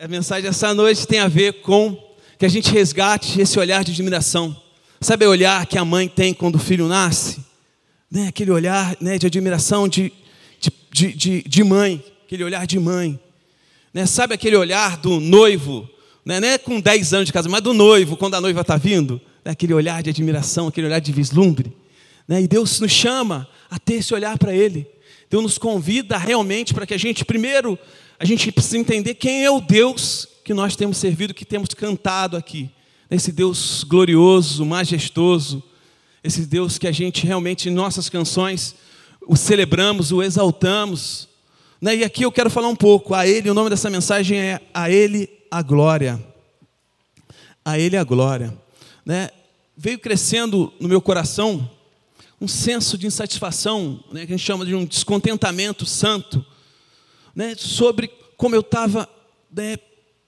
A mensagem dessa noite tem a ver com que a gente resgate esse olhar de admiração. Sabe o olhar que a mãe tem quando o filho nasce? Né? Aquele olhar né, de admiração de, de, de, de mãe, aquele olhar de mãe. Né? Sabe aquele olhar do noivo, né? não é com 10 anos de casa, mas do noivo, quando a noiva está vindo? Né? Aquele olhar de admiração, aquele olhar de vislumbre. Né? E Deus nos chama a ter esse olhar para Ele. Deus nos convida realmente para que a gente, primeiro, a gente precisa entender quem é o Deus que nós temos servido, que temos cantado aqui. Esse Deus glorioso, majestoso, esse Deus que a gente realmente em nossas canções o celebramos, o exaltamos. Né? E aqui eu quero falar um pouco. A Ele, o nome dessa mensagem é A Ele a Glória. A Ele a Glória. Né? Veio crescendo no meu coração um senso de insatisfação, né, que a gente chama de um descontentamento santo né, sobre como eu estava né,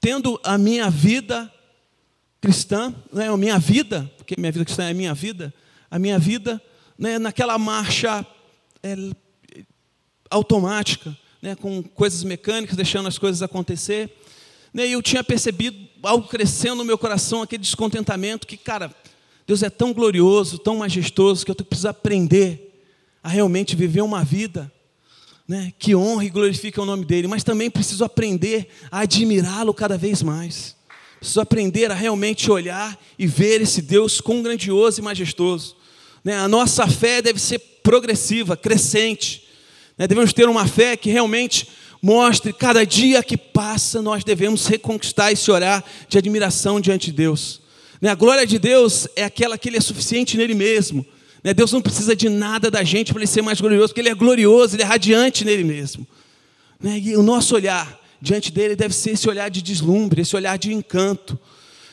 tendo a minha vida cristã, né, a minha vida, porque minha vida cristã é a minha vida, a minha vida né, naquela marcha é, automática, né, com coisas mecânicas, deixando as coisas acontecer. Né, e eu tinha percebido algo crescendo no meu coração, aquele descontentamento que, cara, Deus é tão glorioso, tão majestoso, que eu preciso aprender a realmente viver uma vida né, que honre e glorifique o nome dele, mas também preciso aprender a admirá-lo cada vez mais. Preciso aprender a realmente olhar e ver esse Deus quão grandioso e majestoso. Né, a nossa fé deve ser progressiva, crescente. Né, devemos ter uma fé que realmente mostre, cada dia que passa, nós devemos reconquistar esse olhar de admiração diante de Deus. Né, a glória de Deus é aquela que Ele é suficiente nele mesmo. Né? Deus não precisa de nada da gente para ele ser mais glorioso, porque ele é glorioso, ele é radiante nele mesmo. Né? E o nosso olhar diante dele deve ser esse olhar de deslumbre, esse olhar de encanto.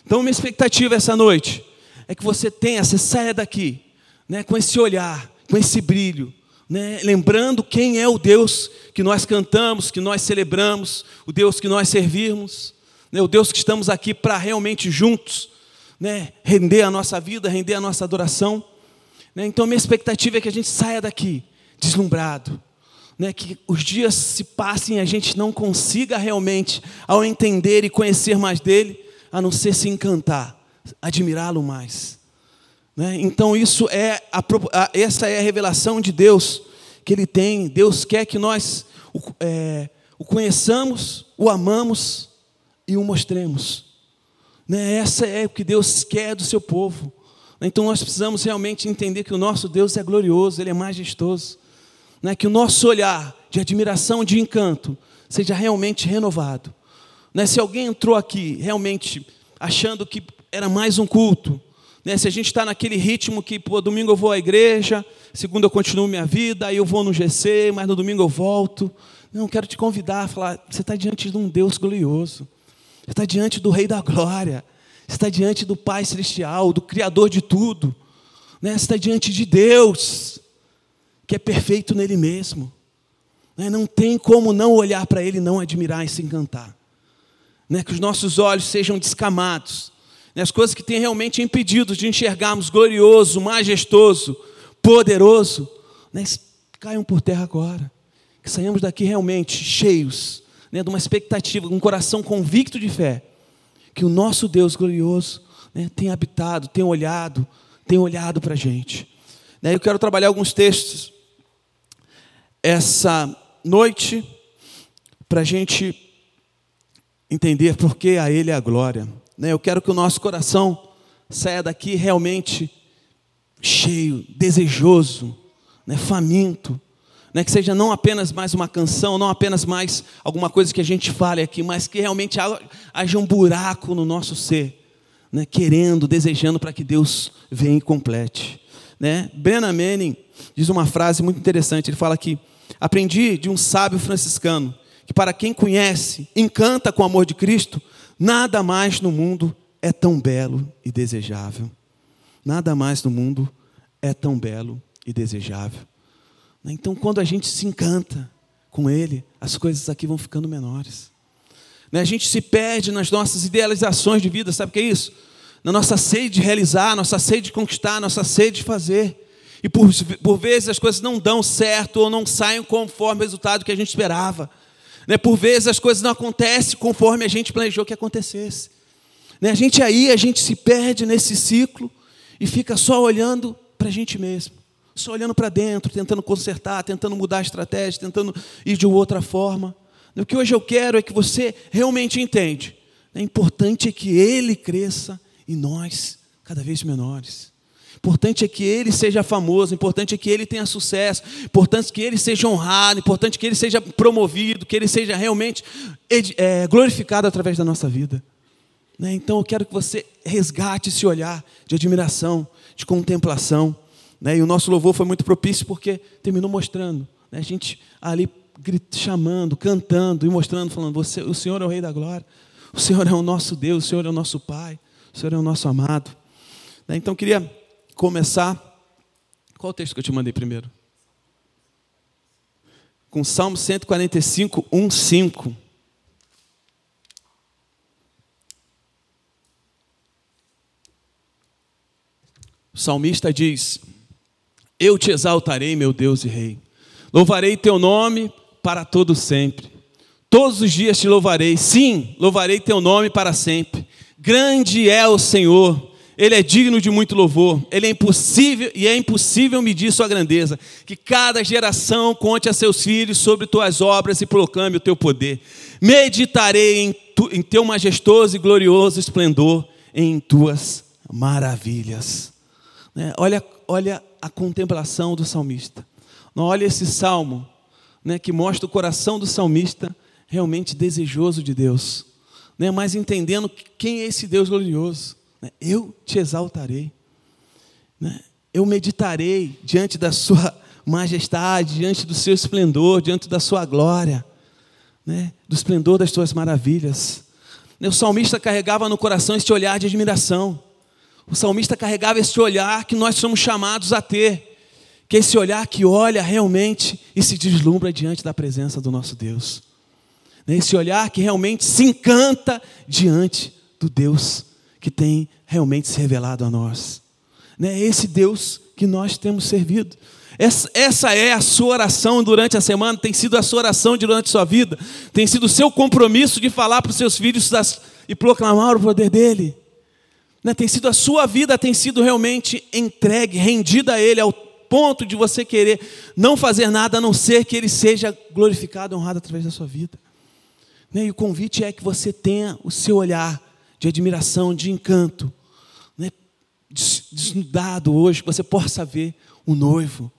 Então, minha expectativa essa noite é que você tenha, você saia daqui né, com esse olhar, com esse brilho, né, lembrando quem é o Deus que nós cantamos, que nós celebramos, o Deus que nós servimos, né, o Deus que estamos aqui para realmente juntos né, render a nossa vida, render a nossa adoração. Né? Então, minha expectativa é que a gente saia daqui deslumbrado. Né? Que os dias se passem e a gente não consiga realmente, ao entender e conhecer mais dele, a não ser se encantar, admirá-lo mais. Né? Então, isso é a, a, essa é a revelação de Deus que Ele tem. Deus quer que nós o, é, o conheçamos, o amamos e o mostremos. Né? Essa é o que Deus quer do seu povo. Então nós precisamos realmente entender que o nosso Deus é glorioso, Ele é majestoso. Né? Que o nosso olhar de admiração, de encanto, seja realmente renovado. Né? Se alguém entrou aqui realmente achando que era mais um culto, né? se a gente está naquele ritmo que, pô, domingo eu vou à igreja, segunda eu continuo minha vida, aí eu vou no GC, mas no domingo eu volto. Não, quero te convidar a falar, você está diante de um Deus glorioso. Você está diante do Rei da Glória está diante do Pai Celestial, do Criador de tudo, né? está diante de Deus, que é perfeito nele mesmo. Né? Não tem como não olhar para Ele, não admirar e se encantar. Né? Que os nossos olhos sejam descamados, né? as coisas que têm realmente impedido de enxergarmos glorioso, majestoso, poderoso, né? caiam por terra agora. Que saiamos daqui realmente cheios né? de uma expectativa, um coração convicto de fé que o nosso Deus glorioso né, tem habitado, tem olhado, tem olhado para a gente. Né, eu quero trabalhar alguns textos essa noite para a gente entender por que a Ele é a glória. Né, eu quero que o nosso coração saia daqui realmente cheio, desejoso, né, faminto né, que seja não apenas mais uma canção, não apenas mais alguma coisa que a gente fale aqui, mas que realmente haja um buraco no nosso ser, né, querendo, desejando para que Deus venha e complete. Né? Brennan Manning diz uma frase muito interessante, ele fala que aprendi de um sábio franciscano que para quem conhece, encanta com o amor de Cristo, nada mais no mundo é tão belo e desejável. Nada mais no mundo é tão belo e desejável. Né? Então, quando a gente se encanta com Ele, as coisas aqui vão ficando menores. Né? A gente se perde nas nossas idealizações de vida, sabe o que é isso? Na nossa sede de realizar, nossa sede de conquistar, nossa sede de fazer. E por, por vezes as coisas não dão certo ou não saem conforme o resultado que a gente esperava. Né? Por vezes as coisas não acontecem conforme a gente planejou que acontecesse. A gente aí, a gente se perde nesse ciclo e fica só olhando para a gente mesmo, só olhando para dentro, tentando consertar, tentando mudar a estratégia, tentando ir de outra forma. O que hoje eu quero é que você realmente entende. O importante é que ele cresça e nós cada vez menores. Importante é que ele seja famoso, importante é que ele tenha sucesso, importante que ele seja honrado, importante que ele seja promovido, que ele seja realmente é, glorificado através da nossa vida. Né? Então eu quero que você resgate esse olhar de admiração, de contemplação. Né? E o nosso louvor foi muito propício porque terminou mostrando. Né? A gente ali chamando, cantando e mostrando, falando: você, o Senhor é o Rei da Glória, o Senhor é o nosso Deus, o Senhor é o nosso Pai, o Senhor é o nosso amado. Né? Então queria começar. Qual o texto que eu te mandei primeiro? Com Salmo 145, 1, 5. O salmista diz: Eu te exaltarei, meu Deus e Rei. Louvarei teu nome para todo sempre. Todos os dias te louvarei. Sim, louvarei teu nome para sempre. Grande é o Senhor. Ele é digno de muito louvor. Ele é impossível e é impossível medir sua grandeza. Que cada geração conte a seus filhos sobre tuas obras e proclame o teu poder. Meditarei em, tu, em teu majestoso e glorioso esplendor, em tuas maravilhas. Né? Olha, olha a contemplação do salmista. Olha esse salmo né, que mostra o coração do salmista realmente desejoso de Deus, né, mas entendendo quem é esse Deus glorioso. Né? Eu te exaltarei, né? eu meditarei diante da Sua majestade, diante do Seu esplendor, diante da Sua glória, né? do esplendor das Suas maravilhas. O salmista carregava no coração este olhar de admiração. O salmista carregava esse olhar que nós somos chamados a ter, que é esse olhar que olha realmente e se deslumbra diante da presença do nosso Deus. Né, esse olhar que realmente se encanta diante do Deus que tem realmente se revelado a nós. Né, esse Deus que nós temos servido. Essa, essa, é a sua oração durante a semana, tem sido a sua oração durante a sua vida, tem sido o seu compromisso de falar para os seus filhos das, e proclamar o poder dele. Né, tem sido a sua vida, tem sido realmente entregue, rendida a Ele, ao ponto de você querer não fazer nada a não ser que Ele seja glorificado, honrado através da sua vida. Né, e o convite é que você tenha o seu olhar de admiração, de encanto, né, desnudado hoje, que você possa ver o noivo.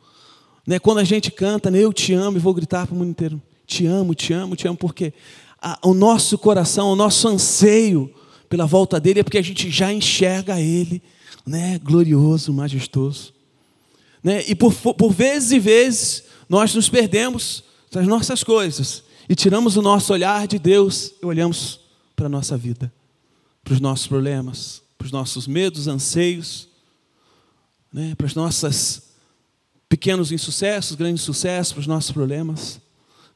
Né, quando a gente canta, né, eu te amo, e vou gritar para o mundo inteiro: te amo, te amo, te amo, porque a, o nosso coração, o nosso anseio pela volta dele é porque a gente já enxerga ele, né, glorioso, majestoso. Né? E por, por vezes e vezes nós nos perdemos das nossas coisas e tiramos o nosso olhar de Deus e olhamos para a nossa vida, para os nossos problemas, para os nossos medos, anseios, né? para os nossos pequenos insucessos, grandes sucessos, para os nossos problemas.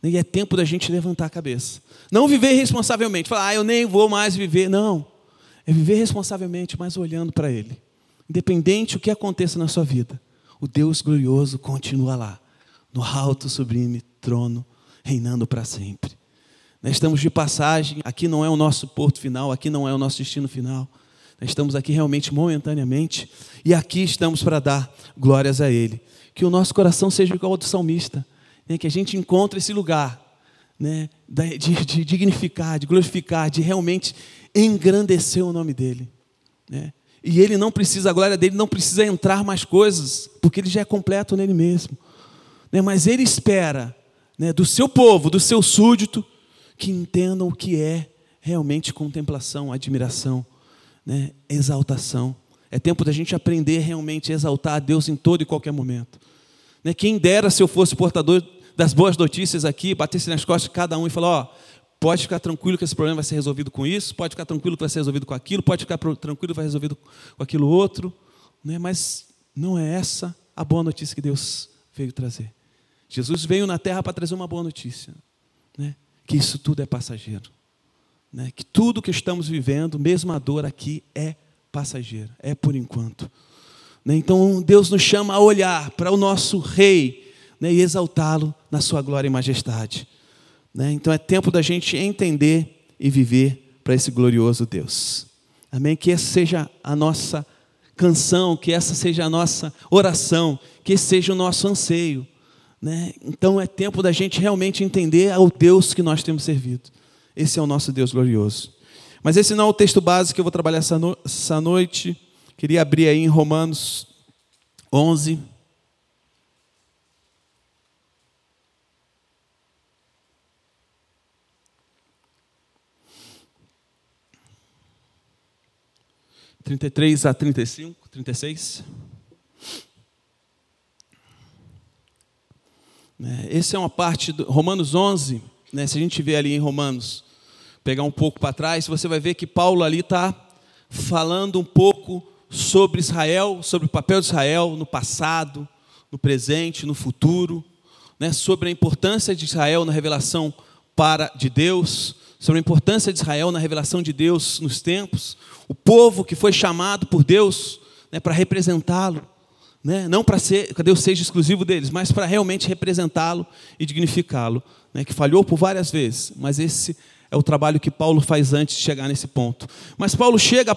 E é tempo da gente levantar a cabeça. Não viver responsavelmente, falar, ah, eu nem vou mais viver. Não. É viver responsavelmente, mas olhando para Ele. Independente do que aconteça na sua vida, o Deus glorioso continua lá, no alto, sublime trono, reinando para sempre. Nós estamos de passagem, aqui não é o nosso porto final, aqui não é o nosso destino final. Nós estamos aqui realmente momentaneamente e aqui estamos para dar glórias a Ele. Que o nosso coração seja igual ao do salmista, né? que a gente encontre esse lugar né? de, de dignificar, de glorificar, de realmente engrandecer o nome dele. Né? E ele não precisa, a glória dele não precisa entrar mais coisas, porque ele já é completo nele mesmo. Né? Mas ele espera né, do seu povo, do seu súdito, que entendam o que é realmente contemplação, admiração, né, exaltação. É tempo da gente aprender realmente a exaltar a Deus em todo e qualquer momento. Né, quem dera se eu fosse portador das boas notícias aqui, batesse nas costas de cada um e falar: ó, pode ficar tranquilo que esse problema vai ser resolvido com isso, pode ficar tranquilo que vai ser resolvido com aquilo, pode ficar tranquilo que vai ser resolvido com aquilo outro. Né? Mas não é essa a boa notícia que Deus veio trazer. Jesus veio na terra para trazer uma boa notícia. Né? Que isso tudo é passageiro. Né? Que tudo que estamos vivendo, mesmo a dor aqui, é passageiro, é por enquanto. Né? Então Deus nos chama a olhar para o nosso Rei né? e exaltá-lo na sua glória e majestade. Né? Então é tempo da gente entender e viver para esse glorioso Deus. Amém? Que essa seja a nossa canção, que essa seja a nossa oração, que esse seja o nosso anseio. Né? Então é tempo da gente realmente entender ao Deus que nós temos servido. Esse é o nosso Deus glorioso. Mas esse não é o texto básico que eu vou trabalhar essa, no essa noite. Queria abrir aí em Romanos 11. Trinta e três a trinta e cinco, trinta e seis. Né, essa é uma parte do Romanos 11, né, se a gente vê ali em Romanos, pegar um pouco para trás, você vai ver que Paulo ali está falando um pouco sobre Israel, sobre o papel de Israel no passado, no presente, no futuro, né, sobre a importância de Israel na revelação para de Deus, sobre a importância de Israel na revelação de Deus nos tempos, o povo que foi chamado por Deus né, para representá-lo, né, não para ser, que Deus seja exclusivo deles, mas para realmente representá-lo e dignificá-lo, né, que falhou por várias vezes, mas esse é o trabalho que Paulo faz antes de chegar nesse ponto. Mas Paulo chega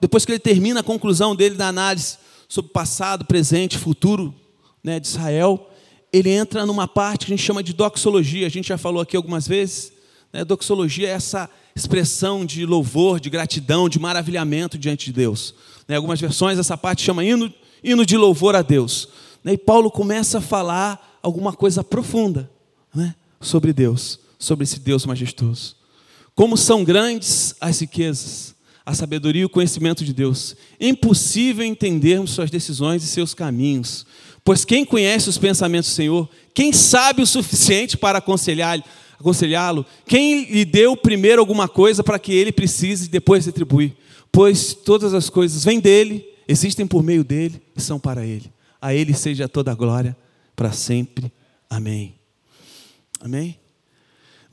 depois que ele termina a conclusão dele da análise sobre passado, presente, futuro né, de Israel, ele entra numa parte que a gente chama de doxologia. A gente já falou aqui algumas vezes. Né, doxologia é essa expressão de louvor, de gratidão, de maravilhamento diante de Deus. Né, algumas versões, essa parte chama hino, hino de louvor a Deus. Né, e Paulo começa a falar alguma coisa profunda né, sobre Deus, sobre esse Deus majestoso. Como são grandes as riquezas a sabedoria e o conhecimento de Deus. Impossível entendermos suas decisões e seus caminhos. Pois quem conhece os pensamentos do Senhor, quem sabe o suficiente para aconselhá-lo? Aconselhá quem lhe deu primeiro alguma coisa para que ele precise depois retribuir? Pois todas as coisas vêm dele, existem por meio dele e são para ele. A ele seja toda a glória para sempre. Amém. Amém.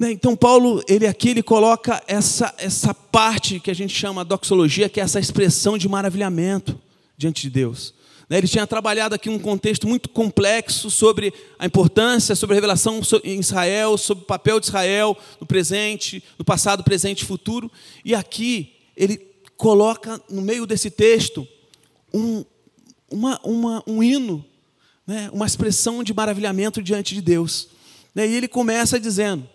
Né, então Paulo, ele aqui ele coloca essa, essa parte que a gente chama doxologia, que é essa expressão de maravilhamento diante de Deus. Né, ele tinha trabalhado aqui um contexto muito complexo sobre a importância, sobre a revelação em Israel, sobre o papel de Israel no presente, no passado, presente e futuro. E aqui ele coloca no meio desse texto um, uma, uma, um hino, né, uma expressão de maravilhamento diante de Deus. Né, e ele começa dizendo: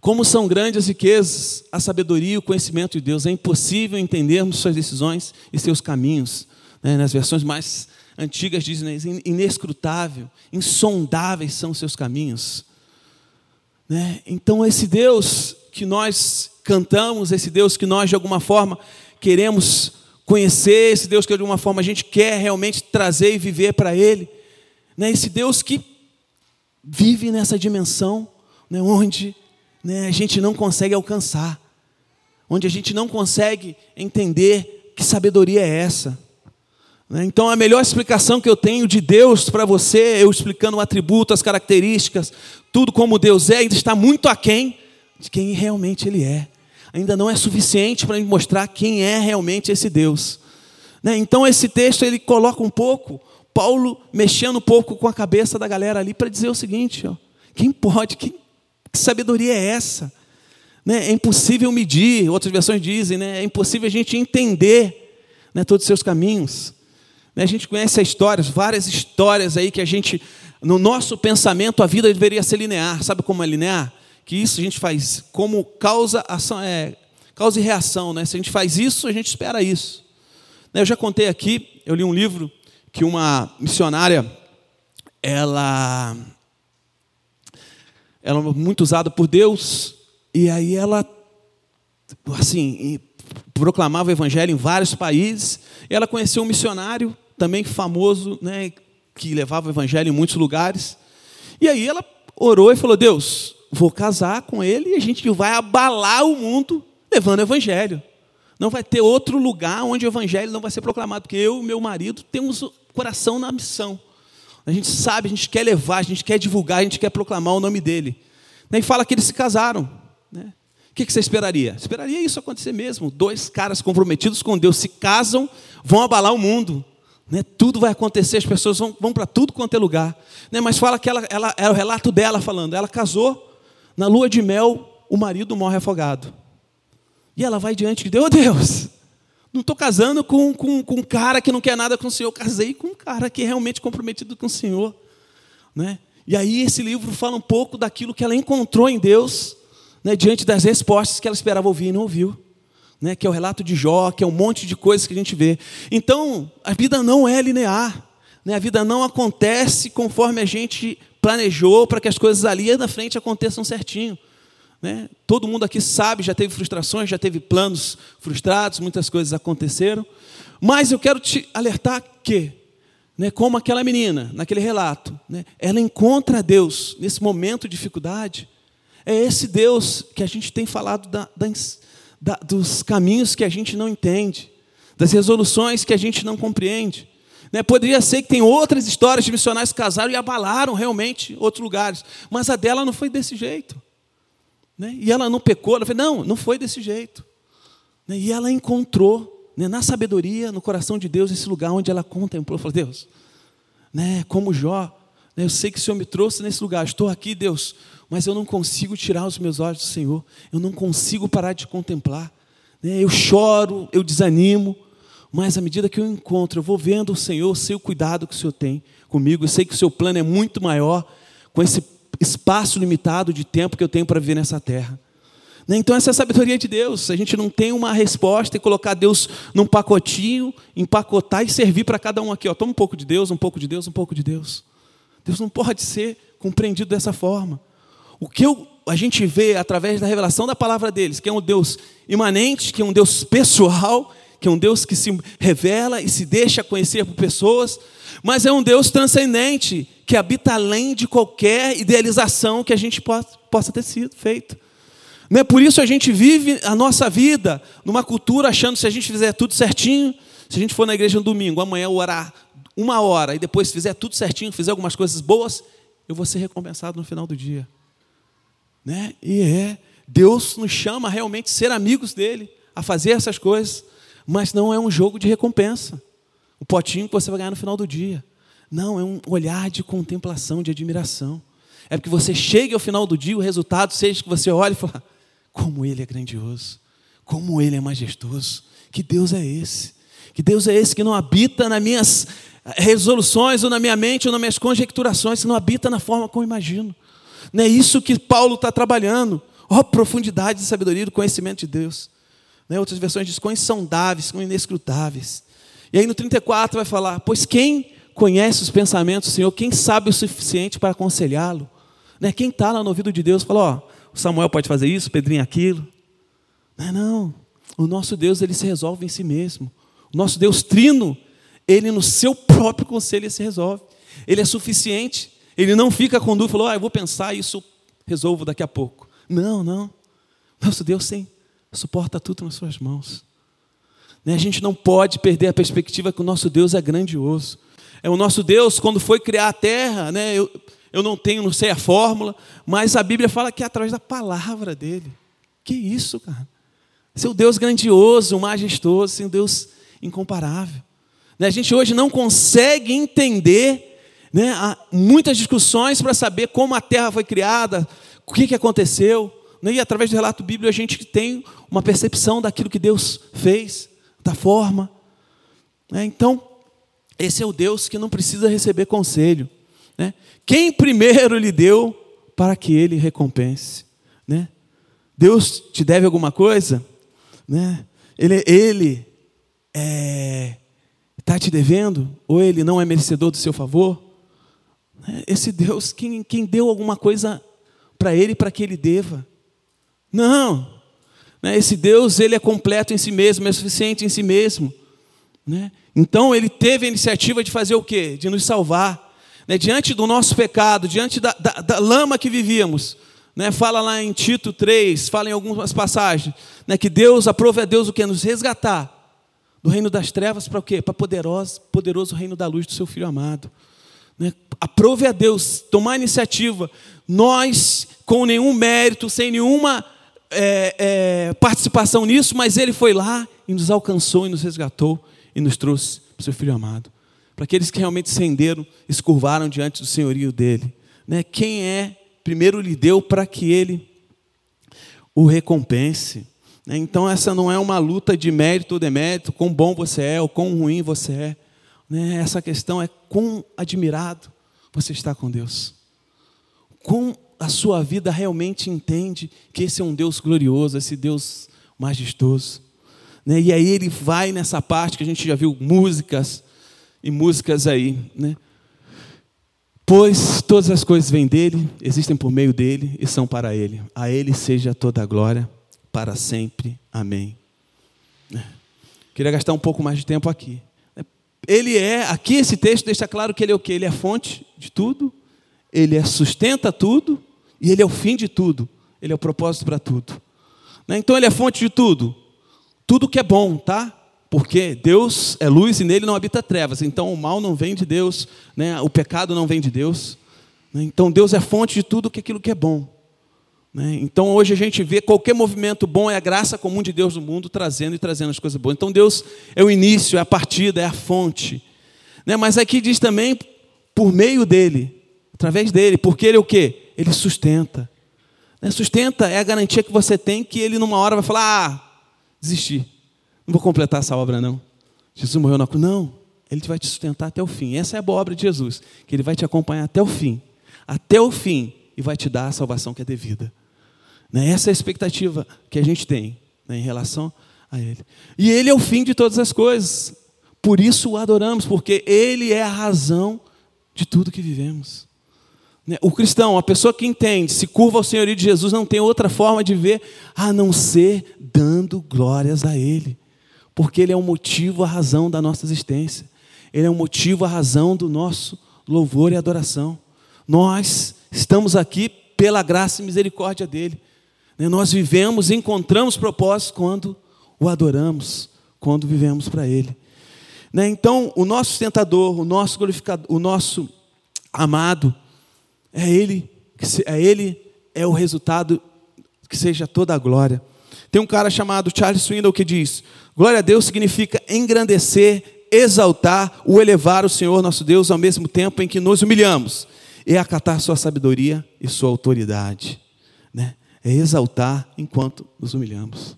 como são grandes as riquezas, a sabedoria e o conhecimento de Deus. É impossível entendermos suas decisões e seus caminhos. Né? Nas versões mais antigas dizem né? inescrutável, insondáveis são os seus caminhos. Né? Então, esse Deus que nós cantamos, esse Deus que nós, de alguma forma, queremos conhecer, esse Deus que, de alguma forma, a gente quer realmente trazer e viver para Ele, né? esse Deus que vive nessa dimensão, né? onde né, a gente não consegue alcançar, onde a gente não consegue entender que sabedoria é essa. Né? Então, a melhor explicação que eu tenho de Deus para você, eu explicando o atributo, as características, tudo como Deus é, ainda está muito aquém de quem realmente Ele é. Ainda não é suficiente para me mostrar quem é realmente esse Deus. Né? Então, esse texto ele coloca um pouco, Paulo mexendo um pouco com a cabeça da galera ali para dizer o seguinte: ó, quem pode, quem que sabedoria é essa? Né? É impossível medir, outras versões dizem, né? é impossível a gente entender né, todos os seus caminhos. Né? A gente conhece histórias, várias histórias aí que a gente, no nosso pensamento, a vida deveria ser linear. Sabe como é linear? Que isso a gente faz como causa, ação, é, causa e reação. Né? Se a gente faz isso, a gente espera isso. Né, eu já contei aqui, eu li um livro que uma missionária, ela ela é muito usada por Deus, e aí ela, assim, proclamava o evangelho em vários países. Ela conheceu um missionário também famoso, né, que levava o evangelho em muitos lugares. E aí ela orou e falou: Deus, vou casar com ele e a gente vai abalar o mundo levando o evangelho. Não vai ter outro lugar onde o evangelho não vai ser proclamado, porque eu e meu marido temos o coração na missão. A gente sabe, a gente quer levar, a gente quer divulgar, a gente quer proclamar o nome dele. E fala que eles se casaram. Né? O que você esperaria? Esperaria isso acontecer mesmo. Dois caras comprometidos com Deus se casam, vão abalar o mundo. Né? Tudo vai acontecer, as pessoas vão, vão para tudo quanto é lugar. Né? Mas fala que ela, ela, é o relato dela falando. Ela casou, na lua de mel, o marido morre afogado. E ela vai diante de Deus, oh Deus, não estou casando com, com, com um cara que não quer nada com o Senhor, casei com um cara que é realmente comprometido com o Senhor. Né? E aí esse livro fala um pouco daquilo que ela encontrou em Deus, né, diante das respostas que ela esperava ouvir e não ouviu. Né, que é o relato de Jó, que é um monte de coisas que a gente vê. Então, a vida não é linear. Né, a vida não acontece conforme a gente planejou para que as coisas ali na frente aconteçam certinho. Né? Todo mundo aqui sabe, já teve frustrações, já teve planos frustrados, muitas coisas aconteceram. Mas eu quero te alertar que, né, como aquela menina, naquele relato, né, ela encontra Deus nesse momento de dificuldade. É esse Deus que a gente tem falado da, da, dos caminhos que a gente não entende, das resoluções que a gente não compreende. Né? Poderia ser que tem outras histórias de missionários que casaram e abalaram realmente outros lugares, mas a dela não foi desse jeito. Né? E ela não pecou, ela falou, não, não foi desse jeito. Né? E ela encontrou, né, na sabedoria, no coração de Deus, esse lugar onde ela contemplou. Falou, Deus, né, como Jó, né, eu sei que o Senhor me trouxe nesse lugar, estou aqui, Deus, mas eu não consigo tirar os meus olhos do Senhor, eu não consigo parar de contemplar. Né? Eu choro, eu desanimo, mas à medida que eu encontro, eu vou vendo o Senhor, sei o cuidado que o Senhor tem comigo, eu sei que o seu plano é muito maior com esse espaço limitado de tempo que eu tenho para viver nessa terra. Né? Então, essa é a sabedoria de Deus. A gente não tem uma resposta e colocar Deus num pacotinho, empacotar e servir para cada um aqui. Ó, toma um pouco de Deus, um pouco de Deus, um pouco de Deus. Deus não pode ser compreendido dessa forma. O que eu, a gente vê através da revelação da palavra deles, que é um Deus imanente, que é um Deus pessoal, que é um Deus que se revela e se deixa conhecer por pessoas, mas é um Deus transcendente, que habita além de qualquer idealização que a gente possa ter sido feito. Não é por isso a gente vive a nossa vida numa cultura achando que se a gente fizer tudo certinho, se a gente for na igreja no domingo, amanhã orar uma hora e depois fizer tudo certinho, fizer algumas coisas boas, eu vou ser recompensado no final do dia. Né? E é, Deus nos chama realmente a ser amigos dele, a fazer essas coisas, mas não é um jogo de recompensa. O potinho que você vai ganhar no final do dia. Não, é um olhar de contemplação, de admiração. É porque você chegue ao final do dia, o resultado seja que você olhe e fala: como ele é grandioso, como ele é majestoso, que Deus é esse? Que Deus é esse que não habita nas minhas resoluções, ou na minha mente, ou nas minhas conjecturações, que não habita na forma como eu imagino. Não é isso que Paulo está trabalhando. Ó, oh, profundidade de sabedoria do conhecimento de Deus. Né? Outras versões dizem quão insondáveis, quão inescrutáveis. E aí no 34 vai falar: Pois quem conhece os pensamentos do Senhor, quem sabe o suficiente para aconselhá-lo? Né? Quem está lá no ouvido de Deus fala: Ó, Samuel pode fazer isso, Pedrinho aquilo. Não, é não. O nosso Deus, ele se resolve em si mesmo. O nosso Deus trino, ele no seu próprio conselho ele se resolve. Ele é suficiente. Ele não fica com dúvida, falou, ah, eu vou pensar isso, resolvo daqui a pouco. Não, não. Nosso Deus sim, suporta tudo nas suas mãos. Né, a gente não pode perder a perspectiva que o nosso Deus é grandioso. É o nosso Deus, quando foi criar a terra, né, eu, eu não tenho, não sei a fórmula, mas a Bíblia fala que é através da palavra dele. Que isso, cara? Seu Deus grandioso, majestoso, seu Deus incomparável. Né, a gente hoje não consegue entender né, muitas discussões para saber como a terra foi criada, o que, que aconteceu. Né, e através do relato bíblico a gente tem uma percepção daquilo que Deus fez, da forma. Né, então, esse é o Deus que não precisa receber conselho. Né? Quem primeiro lhe deu para que ele recompense? Deus te deve alguma coisa? Ele, ele está é, te devendo? Ou ele não é merecedor do seu favor? Esse Deus, quem, quem deu alguma coisa para ele para que ele deva? Não. Né? Esse Deus, ele é completo em si mesmo, é suficiente em si mesmo. Né? Então, ele teve a iniciativa de fazer o quê? De nos salvar. Né? Diante do nosso pecado, diante da, da, da lama que vivíamos. Fala lá em Tito 3, fala em algumas passagens, que Deus, aprove a Deus o que? Nos resgatar do reino das trevas para o quê? Para poderoso, poderoso reino da luz do seu Filho amado. Né? Aprove a Deus tomar a iniciativa. Nós, com nenhum mérito, sem nenhuma é, é, participação nisso, mas Ele foi lá e nos alcançou e nos resgatou e nos trouxe para o seu Filho amado. Para aqueles que realmente renderam, se curvaram diante do senhorio dele. Né? Quem é, primeiro lhe deu para que Ele o recompense. Né? Então, essa não é uma luta de mérito ou demérito, quão bom você é ou quão ruim você é. Né? Essa questão é quão admirado você está com Deus. Quão a sua vida realmente entende que esse é um Deus glorioso, esse Deus majestoso. Né? E aí ele vai nessa parte que a gente já viu músicas e músicas aí. Né? Pois todas as coisas vêm dele, existem por meio dele e são para ele. A ele seja toda a glória para sempre. Amém. É. Queria gastar um pouco mais de tempo aqui. Ele é, aqui esse texto deixa claro que ele é o que? Ele é fonte de tudo, ele é sustenta tudo e ele é o fim de tudo. Ele é o propósito para tudo. Né? Então ele é fonte de tudo. Tudo que é bom, tá? Porque Deus é luz e nele não habita trevas. Então o mal não vem de Deus, né? o pecado não vem de Deus. Né? Então Deus é fonte de tudo que aquilo que é bom. Né? Então hoje a gente vê qualquer movimento bom é a graça comum de Deus no mundo trazendo e trazendo as coisas boas. Então Deus é o início, é a partida, é a fonte. Mas aqui diz também por meio dele, através dele, porque ele é o quê? Ele sustenta. Né? Sustenta é a garantia que você tem que ele numa hora vai falar: ah, desisti, não vou completar essa obra não. Jesus morreu na cruz. Não, ele vai te sustentar até o fim. Essa é a boa obra de Jesus, que ele vai te acompanhar até o fim. Até o fim e vai te dar a salvação que é devida. Né? Essa é a expectativa que a gente tem né, em relação a Ele. E Ele é o fim de todas as coisas. Por isso o adoramos, porque Ele é a razão de tudo que vivemos. Né? O cristão, a pessoa que entende, se curva ao Senhorio de Jesus, não tem outra forma de ver a não ser dando glórias a Ele. Porque Ele é o motivo, a razão da nossa existência. Ele é o motivo, a razão do nosso louvor e adoração. Nós Estamos aqui pela graça e misericórdia dele. Né? Nós vivemos, encontramos propósito quando o adoramos, quando vivemos para ele. Né? Então, o nosso sustentador, o nosso glorificador, o nosso amado, é ele, é ele é o resultado que seja toda a glória. Tem um cara chamado Charles Swindoll que diz: Glória a Deus significa engrandecer, exaltar, o elevar o Senhor nosso Deus ao mesmo tempo em que nos humilhamos é acatar sua sabedoria e sua autoridade, né? é exaltar enquanto nos humilhamos.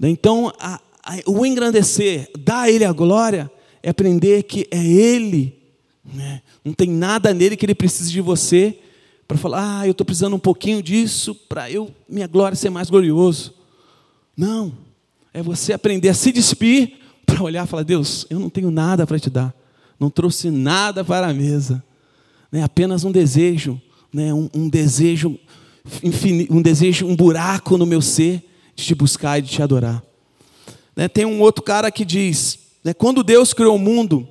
Então, a, a, o engrandecer, dar a Ele a glória, é aprender que é Ele, né? Não tem nada nele que Ele precise de você para falar, ah, eu estou precisando um pouquinho disso para eu minha glória ser mais glorioso. Não, é você aprender a se despir para olhar e falar, Deus, eu não tenho nada para te dar, não trouxe nada para a mesa né, apenas um desejo, né, um, um desejo infinito, um desejo, um buraco no meu ser de te buscar e de te adorar. Né, tem um outro cara que diz: né, quando Deus criou o mundo,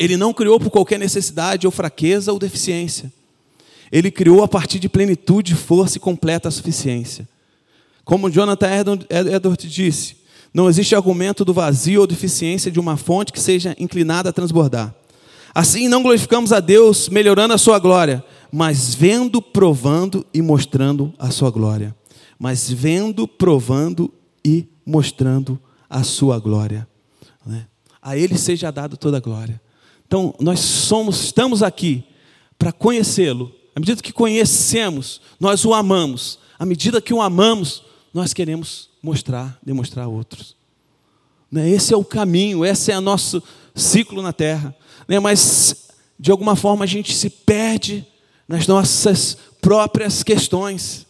Ele não criou por qualquer necessidade ou fraqueza ou deficiência. Ele criou a partir de plenitude, força e completa suficiência. Como Jonathan Edwards disse, não existe argumento do vazio ou deficiência de uma fonte que seja inclinada a transbordar. Assim não glorificamos a Deus melhorando a sua glória, mas vendo, provando e mostrando a sua glória. Mas vendo, provando e mostrando a sua glória. Né? A Ele seja dado toda a glória. Então, nós somos, estamos aqui para conhecê-lo. À medida que conhecemos, nós o amamos. À medida que o amamos, nós queremos mostrar, demonstrar a outros. Né? Esse é o caminho, esse é o nosso ciclo na terra né? mas de alguma forma a gente se perde nas nossas próprias questões.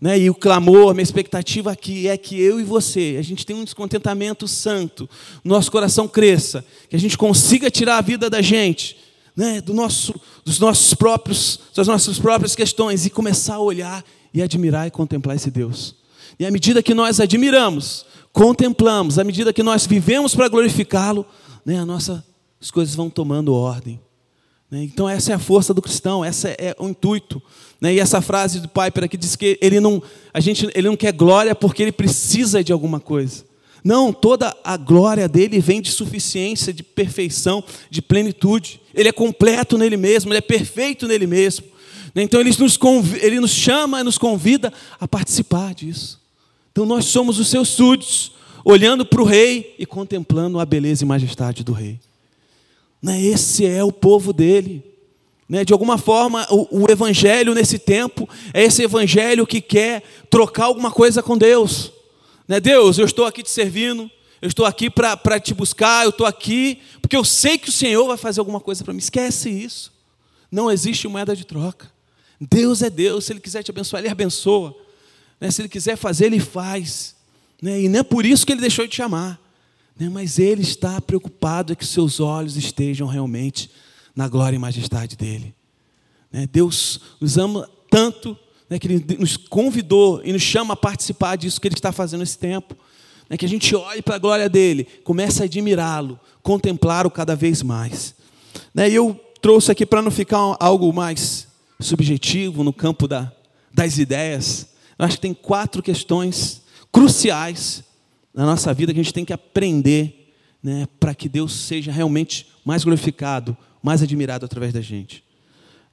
Né? E o clamor, minha expectativa aqui é que eu e você, a gente tenha um descontentamento santo, nosso coração cresça, que a gente consiga tirar a vida da gente, né? Do nosso, dos nossos próprios, das nossas próprias questões e começar a olhar e admirar e contemplar esse Deus. E à medida que nós admiramos, contemplamos, à medida que nós vivemos para glorificá-lo, né? a nossa as coisas vão tomando ordem. Né? Então, essa é a força do cristão, essa é o intuito. Né? E essa frase do Piper aqui diz que ele não, a gente, ele não quer glória porque ele precisa de alguma coisa. Não, toda a glória dele vem de suficiência, de perfeição, de plenitude. Ele é completo nele mesmo, ele é perfeito nele mesmo. Né? Então ele nos, ele nos chama, nos convida a participar disso. Então nós somos os seus súditos, olhando para o rei e contemplando a beleza e majestade do rei. Né? Esse é o povo dele. Né? De alguma forma, o, o evangelho nesse tempo é esse evangelho que quer trocar alguma coisa com Deus. Né? Deus, eu estou aqui te servindo, eu estou aqui para te buscar, eu estou aqui porque eu sei que o Senhor vai fazer alguma coisa para mim. Esquece isso. Não existe moeda de troca. Deus é Deus, se Ele quiser te abençoar, Ele abençoa. Né? Se Ele quiser fazer, Ele faz. Né? E não é por isso que Ele deixou de te amar. Né? Mas Ele está preocupado é que seus olhos estejam realmente na glória e majestade dele. Né? Deus nos ama tanto né, que Ele nos convidou e nos chama a participar disso que Ele está fazendo nesse tempo. Né, que a gente olhe para a glória dele, comece a admirá-lo, contemplá-lo cada vez mais. E eu trouxe aqui para não ficar algo mais subjetivo no campo da, das ideias. Eu acho que tem quatro questões cruciais na nossa vida que a gente tem que aprender né, para que Deus seja realmente mais glorificado, mais admirado através da gente.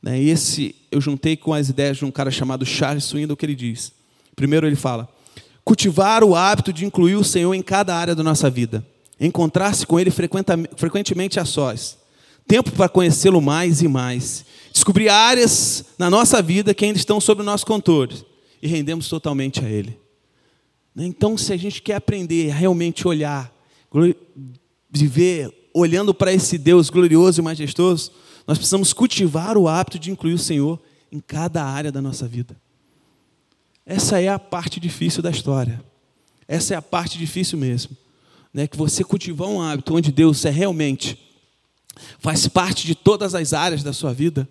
Né? E esse eu juntei com as ideias de um cara chamado Charles Swindoll, que ele diz. Primeiro ele fala: cultivar o hábito de incluir o Senhor em cada área da nossa vida, encontrar-se com Ele frequentemente a sós, tempo para conhecê-lo mais e mais, descobrir áreas na nossa vida que ainda estão sob o nosso controle e rendemos totalmente a Ele. Né? Então, se a gente quer aprender a realmente olhar, viver olhando para esse Deus glorioso e majestoso, nós precisamos cultivar o hábito de incluir o Senhor em cada área da nossa vida. Essa é a parte difícil da história. Essa é a parte difícil mesmo. Né? Que você cultivar um hábito onde Deus é realmente faz parte de todas as áreas da sua vida,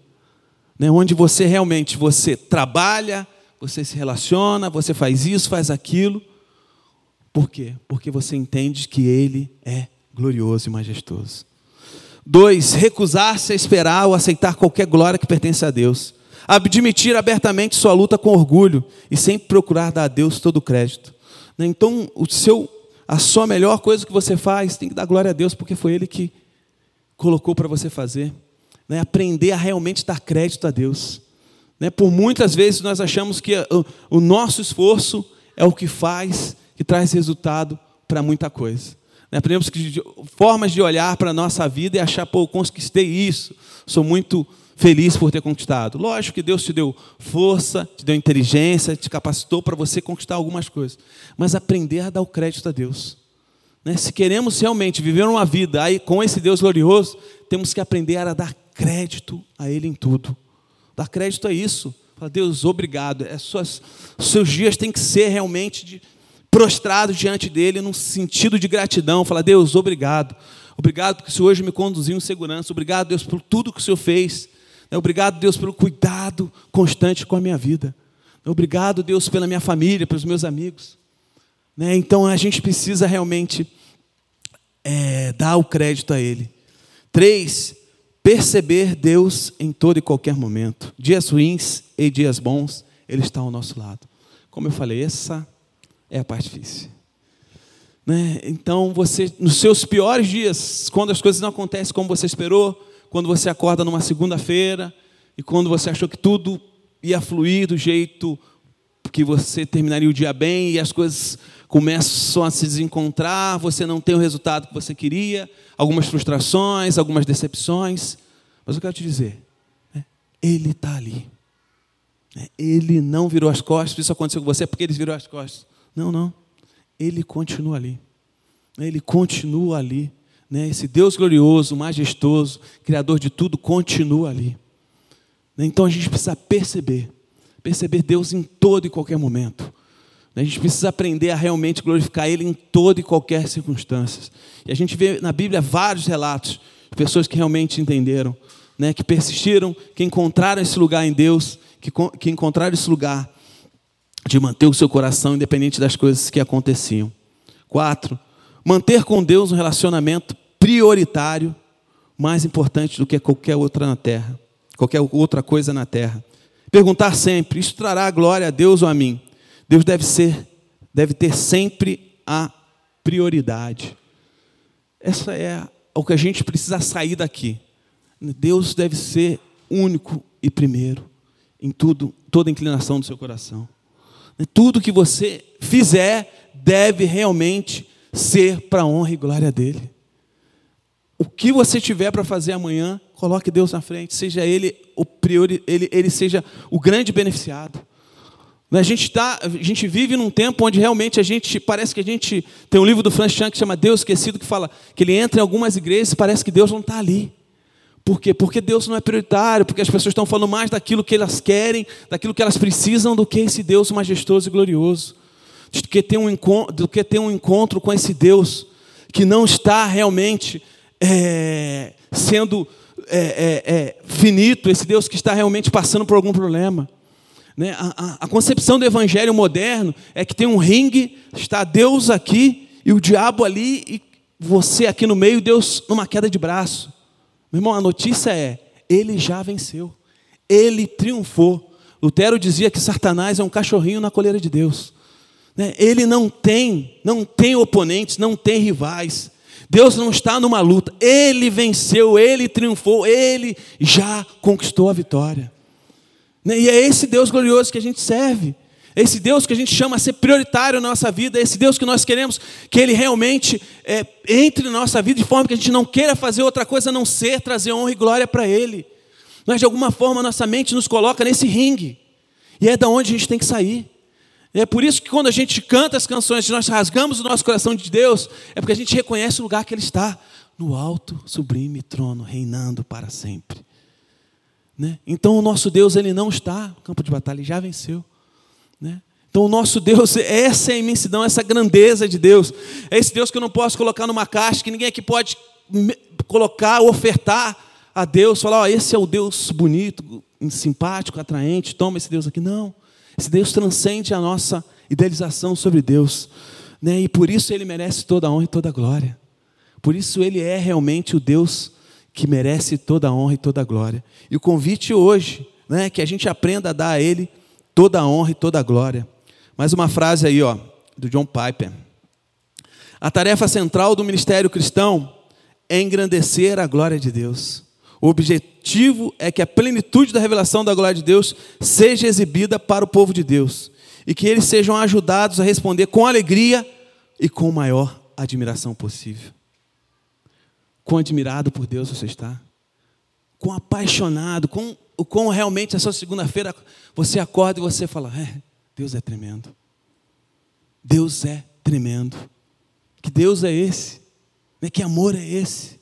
né? onde você realmente você trabalha, você se relaciona, você faz isso, faz aquilo. Por quê? Porque você entende que Ele é glorioso e majestoso. Dois, recusar-se a esperar ou aceitar qualquer glória que pertence a Deus. Admitir abertamente sua luta com orgulho e sempre procurar dar a Deus todo o crédito. Né? Então, o seu, a sua melhor coisa que você faz tem que dar glória a Deus, porque foi Ele que colocou para você fazer. Né? Aprender a realmente dar crédito a Deus. Né? Por muitas vezes nós achamos que o nosso esforço é o que faz, que traz resultado para muita coisa. Né? Aprendemos que formas de olhar para a nossa vida e achar, pô, eu conquistei isso, sou muito feliz por ter conquistado. Lógico que Deus te deu força, te deu inteligência, te capacitou para você conquistar algumas coisas. Mas aprender a dar o crédito a Deus. Né? Se queremos realmente viver uma vida aí com esse Deus glorioso, temos que aprender a dar crédito a Ele em tudo. Dar crédito a isso. Fala, Deus, obrigado. É suas, seus dias têm que ser realmente de, prostrado diante dele num sentido de gratidão, falar: Deus, obrigado. Obrigado porque o Senhor hoje me conduziu em segurança. Obrigado, Deus, por tudo que o Senhor fez. Obrigado, Deus, pelo cuidado constante com a minha vida. Obrigado, Deus, pela minha família, pelos meus amigos. Né? Então a gente precisa realmente é, dar o crédito a Ele. Três, perceber Deus em todo e qualquer momento. Dias ruins e dias bons, Ele está ao nosso lado. Como eu falei, essa é a parte difícil. Né? Então, você, nos seus piores dias, quando as coisas não acontecem como você esperou, quando você acorda numa segunda-feira e quando você achou que tudo ia fluir do jeito que você terminaria o dia bem e as coisas começam a se desencontrar, você não tem o resultado que você queria, algumas frustrações, algumas decepções. Mas eu quero te dizer, né? Ele está ali. Né? Ele não virou as costas, isso aconteceu com você porque ele virou as costas. Não, não. Ele continua ali. Ele continua ali. Né? Esse Deus glorioso, majestoso, Criador de tudo, continua ali. Né? Então a gente precisa perceber, perceber Deus em todo e qualquer momento. Né? A gente precisa aprender a realmente glorificar Ele em toda e qualquer circunstância. E a gente vê na Bíblia vários relatos de pessoas que realmente entenderam, né? que persistiram, que encontraram esse lugar em Deus, que, que encontraram esse lugar de manter o seu coração independente das coisas que aconteciam. Quatro, manter com Deus um relacionamento prioritário, mais importante do que qualquer outra na terra, qualquer outra coisa na terra. Perguntar sempre: isso trará glória a Deus ou a mim? Deus deve ser, deve ter sempre a prioridade. Essa é o que a gente precisa sair daqui. Deus deve ser único e primeiro em tudo, toda inclinação do seu coração. Tudo que você fizer deve realmente ser para a honra e glória dele. O que você tiver para fazer amanhã, coloque Deus na frente, seja Ele o priori, ele, ele seja o grande beneficiado. A gente, tá, a gente vive num tempo onde realmente a gente, parece que a gente, tem um livro do Franz Chan que chama Deus Esquecido, que fala que ele entra em algumas igrejas e parece que Deus não está ali. Por quê? Porque Deus não é prioritário, porque as pessoas estão falando mais daquilo que elas querem, daquilo que elas precisam, do que esse Deus majestoso e glorioso. Do que ter um encontro, do que ter um encontro com esse Deus que não está realmente é, sendo é, é, é, finito, esse Deus que está realmente passando por algum problema. Né? A, a, a, concepção do evangelho moderno é que tem um ringue, está Deus aqui e o diabo ali, e você aqui no meio, Deus numa queda de braço. Meu irmão, a notícia é: ele já venceu, ele triunfou. Lutero dizia que Satanás é um cachorrinho na coleira de Deus. Né? Ele não tem, não tem oponentes, não tem rivais. Deus não está numa luta, ele venceu, ele triunfou, ele já conquistou a vitória. Né? E é esse Deus glorioso que a gente serve. Esse Deus que a gente chama a ser prioritário na nossa vida, esse Deus que nós queremos que Ele realmente é, entre na nossa vida de forma que a gente não queira fazer outra coisa a não ser trazer honra e glória para Ele. Mas de alguma forma nossa mente nos coloca nesse ringue, e é da onde a gente tem que sair. É por isso que quando a gente canta as canções, nós rasgamos o nosso coração de Deus, é porque a gente reconhece o lugar que Ele está, no alto, sublime trono, reinando para sempre. Né? Então o nosso Deus ele não está no campo de batalha, ele já venceu. Então o nosso Deus, essa é a imensidão, essa grandeza de Deus. É esse Deus que eu não posso colocar numa caixa, que ninguém aqui pode colocar, ofertar a Deus, falar, oh, esse é o Deus bonito, simpático, atraente, toma esse Deus aqui. Não. Esse Deus transcende a nossa idealização sobre Deus. Né? E por isso ele merece toda a honra e toda a glória. Por isso ele é realmente o Deus que merece toda a honra e toda a glória. E o convite hoje, né, é que a gente aprenda a dar a Ele toda a honra e toda a glória. Mais uma frase aí, ó, do John Piper. A tarefa central do ministério cristão é engrandecer a glória de Deus. O objetivo é que a plenitude da revelação da glória de Deus seja exibida para o povo de Deus e que eles sejam ajudados a responder com alegria e com maior admiração possível. Quão admirado por Deus você está? Quão apaixonado, quão, quão realmente essa segunda-feira você acorda e você fala: é, Deus é tremendo. Deus é tremendo. Que Deus é esse? Né? Que amor é esse?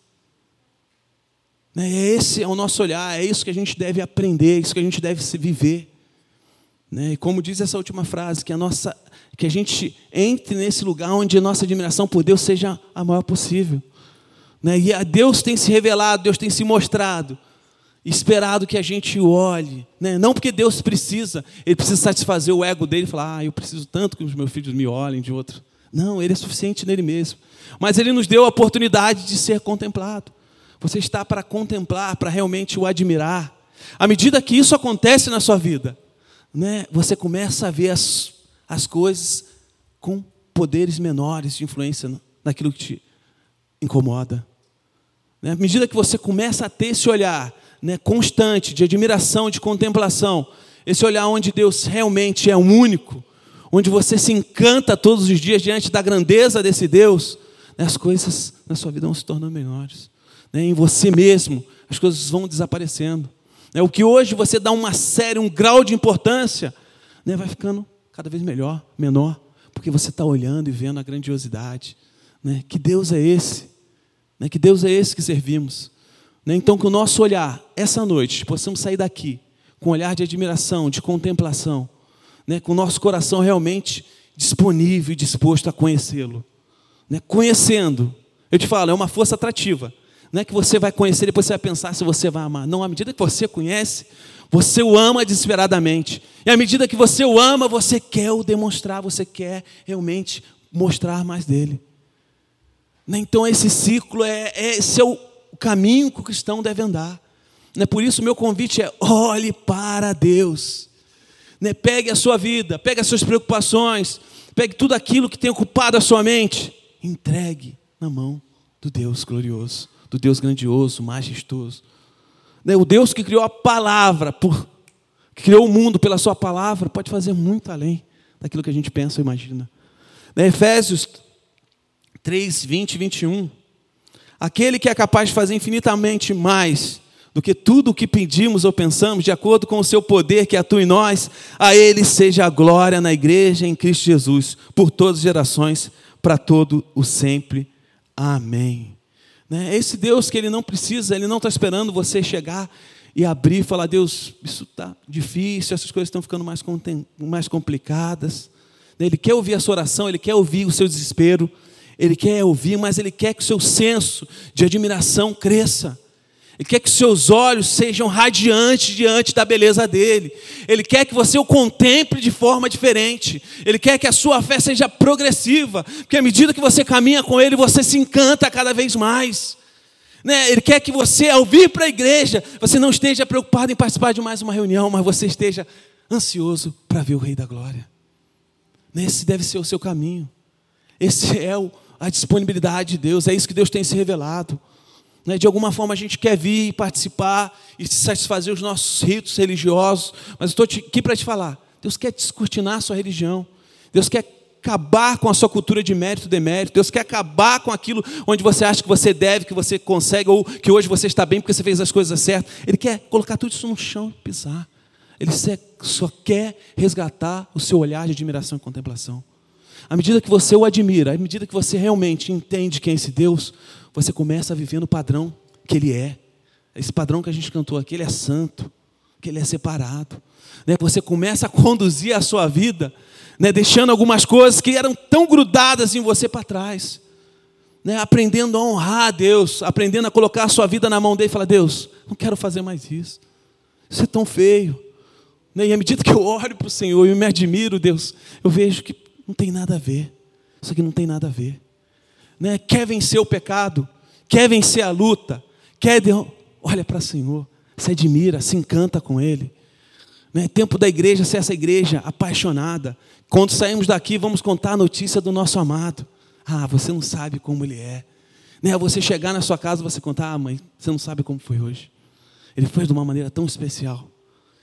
Né? É esse é o nosso olhar, é isso que a gente deve aprender, é isso que a gente deve se viver. Né? E como diz essa última frase, que a nossa, que a gente entre nesse lugar onde a nossa admiração por Deus seja a maior possível. Né? E a Deus tem se revelado, Deus tem se mostrado, esperado que a gente olhe. Né? Não porque Deus precisa, Ele precisa satisfazer o ego dele e falar, ah, eu preciso tanto que os meus filhos me olhem de outro. Não, Ele é suficiente nele mesmo. Mas Ele nos deu a oportunidade de ser contemplado. Você está para contemplar, para realmente o admirar. À medida que isso acontece na sua vida, né, você começa a ver as, as coisas com poderes menores de influência naquilo que te incomoda. Né? À medida que você começa a ter esse olhar né, constante de admiração, de contemplação, esse olhar onde Deus realmente é o único, onde você se encanta todos os dias diante da grandeza desse Deus, né, as coisas na sua vida vão se tornando menores. Né, em você mesmo, as coisas vão desaparecendo. Né, o que hoje você dá uma série, um grau de importância, né, vai ficando cada vez melhor, menor, porque você está olhando e vendo a grandiosidade. Né, que Deus é esse? Né? Que Deus é esse que servimos. Né? Então, que o nosso olhar, essa noite, possamos sair daqui com um olhar de admiração, de contemplação, né? com o nosso coração realmente disponível e disposto a conhecê-lo. Né? Conhecendo, eu te falo, é uma força atrativa. Não é que você vai conhecer e depois você vai pensar se você vai amar. Não, à medida que você conhece, você o ama desesperadamente. E à medida que você o ama, você quer o demonstrar, você quer realmente mostrar mais dele. Né? Então, esse ciclo é, é esse é o caminho que o cristão deve andar. Né? Por isso, meu convite é: olhe para Deus. Né? Pegue a sua vida, pegue as suas preocupações, pegue tudo aquilo que tem ocupado a sua mente, entregue na mão do Deus glorioso, do Deus grandioso, majestoso. O Deus que criou a palavra, por, que criou o mundo pela sua palavra, pode fazer muito além daquilo que a gente pensa ou imagina. Efésios 3, 20 e 21. Aquele que é capaz de fazer infinitamente mais do que tudo o que pedimos ou pensamos, de acordo com o seu poder que atua em nós, a Ele seja a glória na igreja em Cristo Jesus, por todas as gerações, para todo o sempre. Amém. Né? Esse Deus que Ele não precisa, Ele não está esperando você chegar e abrir e falar: Deus, isso está difícil, essas coisas estão ficando mais, mais complicadas. Né? Ele quer ouvir a sua oração, Ele quer ouvir o seu desespero, Ele quer ouvir, mas Ele quer que o seu senso de admiração cresça. Ele quer que seus olhos sejam radiantes diante da beleza dele. Ele quer que você o contemple de forma diferente. Ele quer que a sua fé seja progressiva, porque à medida que você caminha com ele, você se encanta cada vez mais. Né? Ele quer que você, ao vir para a igreja, você não esteja preocupado em participar de mais uma reunião, mas você esteja ansioso para ver o Rei da Glória. Esse deve ser o seu caminho. Esse é a disponibilidade de Deus. É isso que Deus tem se revelado. Né? De alguma forma a gente quer vir participar e satisfazer os nossos ritos religiosos, mas estou aqui para te falar: Deus quer descortinar a sua religião, Deus quer acabar com a sua cultura de mérito e demérito, Deus quer acabar com aquilo onde você acha que você deve, que você consegue, ou que hoje você está bem porque você fez as coisas certas. Ele quer colocar tudo isso no chão e pisar. Ele só quer resgatar o seu olhar de admiração e contemplação. À medida que você o admira, à medida que você realmente entende quem é esse Deus, você começa a viver no padrão que Ele é. Esse padrão que a gente cantou aqui, Ele é santo, que Ele é separado. Né? Você começa a conduzir a sua vida, né? deixando algumas coisas que eram tão grudadas em você para trás. Né? Aprendendo a honrar a Deus, aprendendo a colocar a sua vida na mão dele e falar: Deus, não quero fazer mais isso. Isso é tão feio. Né? E à medida que eu olho para o Senhor e me admiro, Deus, eu vejo que não tem nada a ver. Isso aqui não tem nada a ver né, quer vencer o pecado, quer vencer a luta, quer. De... Olha para o Senhor, se admira, se encanta com Ele. Né, tempo da igreja ser essa igreja apaixonada. Quando saímos daqui, vamos contar a notícia do nosso amado. Ah, você não sabe como ele é. Né, você chegar na sua casa, você contar, ah, mãe, você não sabe como foi hoje. Ele foi de uma maneira tão especial.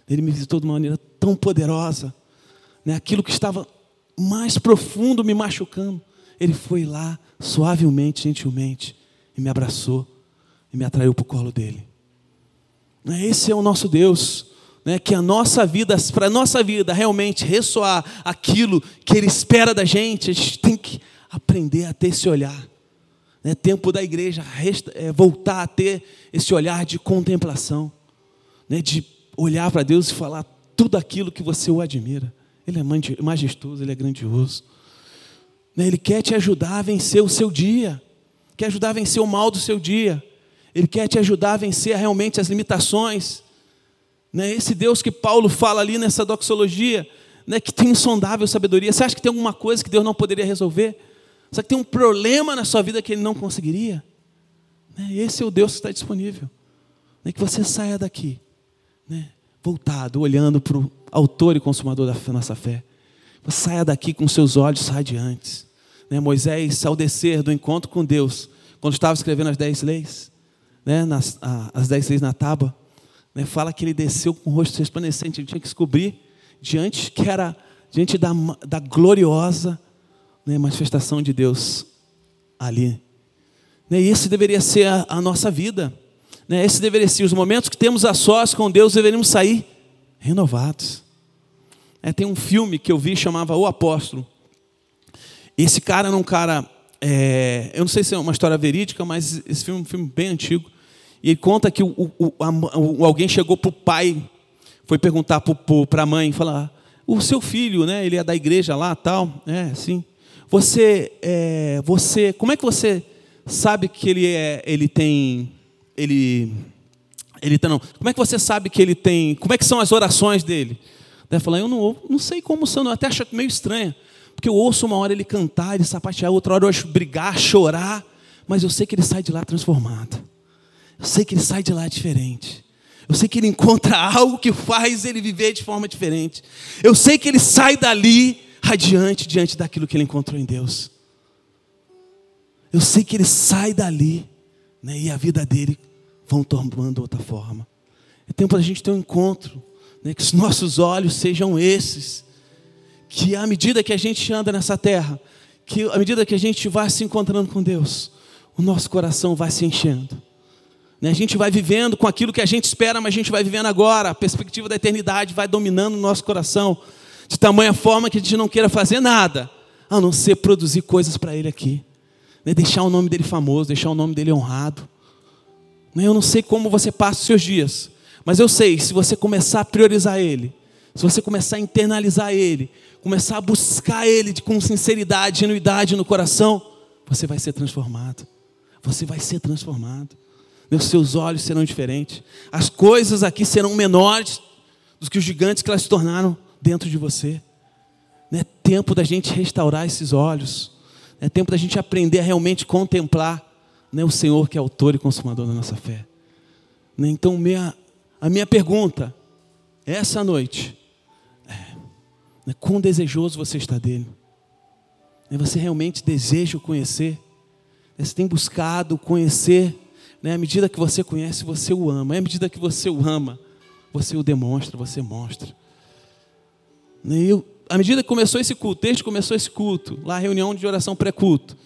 Ele me visitou de uma maneira tão poderosa. Né, aquilo que estava mais profundo me machucando. Ele foi lá suavemente, gentilmente, e me abraçou e me atraiu para o colo dele. Né, esse é o nosso Deus. Né, que a nossa vida, para a nossa vida realmente ressoar aquilo que Ele espera da gente, a gente tem que aprender a ter esse olhar. Né, tempo da igreja é, voltar a ter esse olhar de contemplação, né, de olhar para Deus e falar tudo aquilo que você o admira. Ele é majestoso, ele é grandioso. Né, ele quer te ajudar a vencer o seu dia, quer ajudar a vencer o mal do seu dia, Ele quer te ajudar a vencer realmente as limitações. Né, esse Deus que Paulo fala ali nessa doxologia, né, que tem insondável sabedoria. Você acha que tem alguma coisa que Deus não poderia resolver? Você que tem um problema na sua vida que Ele não conseguiria? Esse é o Deus que está disponível. Que você saia daqui, voltado, olhando para o autor e consumador da nossa fé. Saia daqui com seus olhos radiantes. Né? Moisés, ao descer do encontro com Deus, quando estava escrevendo as dez leis, né? Nas, a, as dez leis na tábua, né? fala que ele desceu com o rosto resplandecente, ele tinha que descobrir diante que era diante da, da gloriosa né, manifestação de Deus ali. Né? E esse deveria ser a, a nossa vida. Né? Esse deveria ser os momentos que temos a sós com Deus, deveríamos sair renovados. É, tem um filme que eu vi chamava O Apóstolo. Esse cara era um cara, é, eu não sei se é uma história verídica, mas esse filme é um filme bem antigo. E ele conta que o, o, a, alguém chegou para o pai, foi perguntar para a mãe, falar, o seu filho, né, ele é da igreja lá, tal, é, sim. Você, é, você, como é que você sabe que ele é, ele tem, ele, ele tá, não. Como é que você sabe que ele tem, como é que são as orações dele? Daí falar, eu não, não sei como são, eu até acho meio estranho. Porque eu ouço uma hora ele cantar, ele sapatear, outra hora eu acho brigar, chorar, mas eu sei que ele sai de lá transformado. Eu sei que ele sai de lá diferente. Eu sei que ele encontra algo que faz ele viver de forma diferente. Eu sei que ele sai dali radiante diante daquilo que ele encontrou em Deus. Eu sei que ele sai dali né, e a vida dele vão tomando outra forma. É tempo da gente ter um encontro né, que os nossos olhos sejam esses, que à medida que a gente anda nessa terra, que à medida que a gente vai se encontrando com Deus, o nosso coração vai se enchendo. Né? A gente vai vivendo com aquilo que a gente espera, mas a gente vai vivendo agora. A perspectiva da eternidade vai dominando o nosso coração, de tamanha forma que a gente não queira fazer nada, a não ser produzir coisas para Ele aqui. Né? Deixar o nome dele famoso, deixar o nome dele honrado. Né? Eu não sei como você passa os seus dias, mas eu sei, se você começar a priorizar Ele, se você começar a internalizar Ele, começar a buscar Ele com sinceridade, genuidade no coração, você vai ser transformado. Você vai ser transformado os seus olhos serão diferentes. As coisas aqui serão menores do que os gigantes que elas se tornaram dentro de você. É tempo da gente restaurar esses olhos. É tempo da gente aprender a realmente contemplar né, o Senhor que é autor e consumador da nossa fé. Né, então, minha, a minha pergunta, essa noite, é, né, quão desejoso você está dele? Né, você realmente deseja o conhecer? Você tem buscado conhecer né? À medida que você conhece, você o ama. E à medida que você o ama, você o demonstra, você mostra. Né? E eu, à medida que começou esse culto, desde que começou esse culto, lá a reunião de oração pré-culto,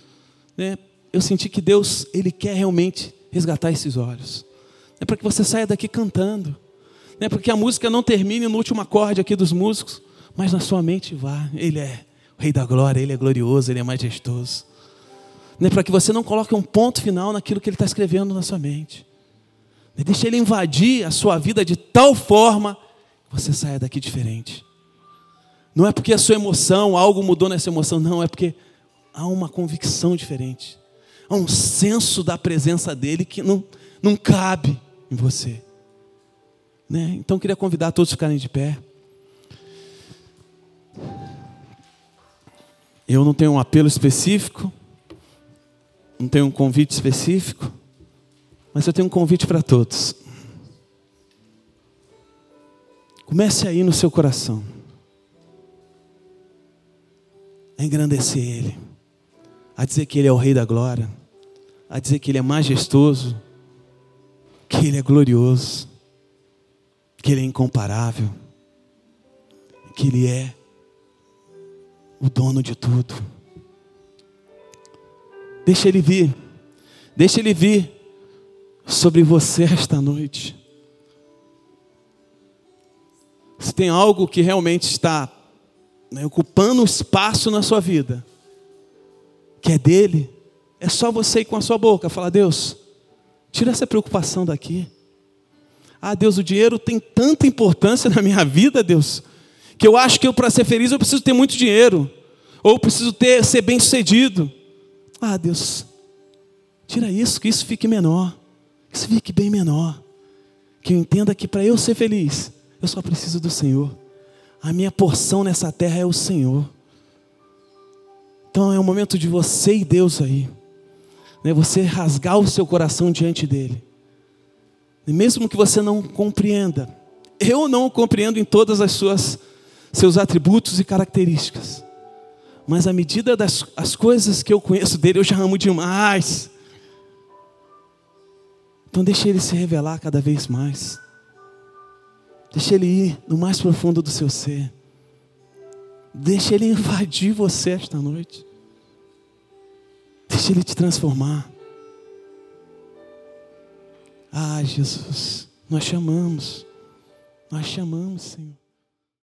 né? eu senti que Deus, Ele quer realmente resgatar esses olhos. É para que você saia daqui cantando. Não é para que a música não termine no último acorde aqui dos músicos, mas na sua mente vá. Ele é o Rei da Glória, Ele é glorioso, Ele é majestoso né, para que você não coloque um ponto final naquilo que ele está escrevendo na sua mente. Né, deixe ele invadir a sua vida de tal forma que você saia daqui diferente. Não é porque a sua emoção, algo mudou nessa emoção, não, é porque há uma convicção diferente. Há um senso da presença dele que não, não cabe em você. Né? Então queria convidar todos a ficarem de pé. Eu não tenho um apelo específico não tenho um convite específico, mas eu tenho um convite para todos. Comece aí no seu coração a engrandecer Ele, a dizer que Ele é o Rei da Glória, a dizer que Ele é majestoso, que Ele é glorioso, que Ele é incomparável, que Ele é o dono de tudo. Deixa Ele vir. Deixa Ele vir sobre você esta noite. Se tem algo que realmente está né, ocupando espaço na sua vida, que é dele, é só você ir com a sua boca falar: Deus, tira essa preocupação daqui. Ah, Deus, o dinheiro tem tanta importância na minha vida, Deus, que eu acho que para ser feliz eu preciso ter muito dinheiro, ou preciso ter ser bem sucedido. Ah, Deus, tira isso, que isso fique menor, que isso fique bem menor. Que eu entenda que para eu ser feliz, eu só preciso do Senhor. A minha porção nessa terra é o Senhor. Então é o momento de você e Deus aí. Né? Você rasgar o seu coração diante dEle. E mesmo que você não compreenda, eu não o compreendo em todas as suas seus atributos e características. Mas à medida das as coisas que eu conheço dele, eu já amo demais. Então deixe ele se revelar cada vez mais. Deixe ele ir no mais profundo do seu ser. Deixe ele invadir você esta noite. Deixe ele te transformar. Ah, Jesus, nós chamamos. Nós chamamos, Senhor.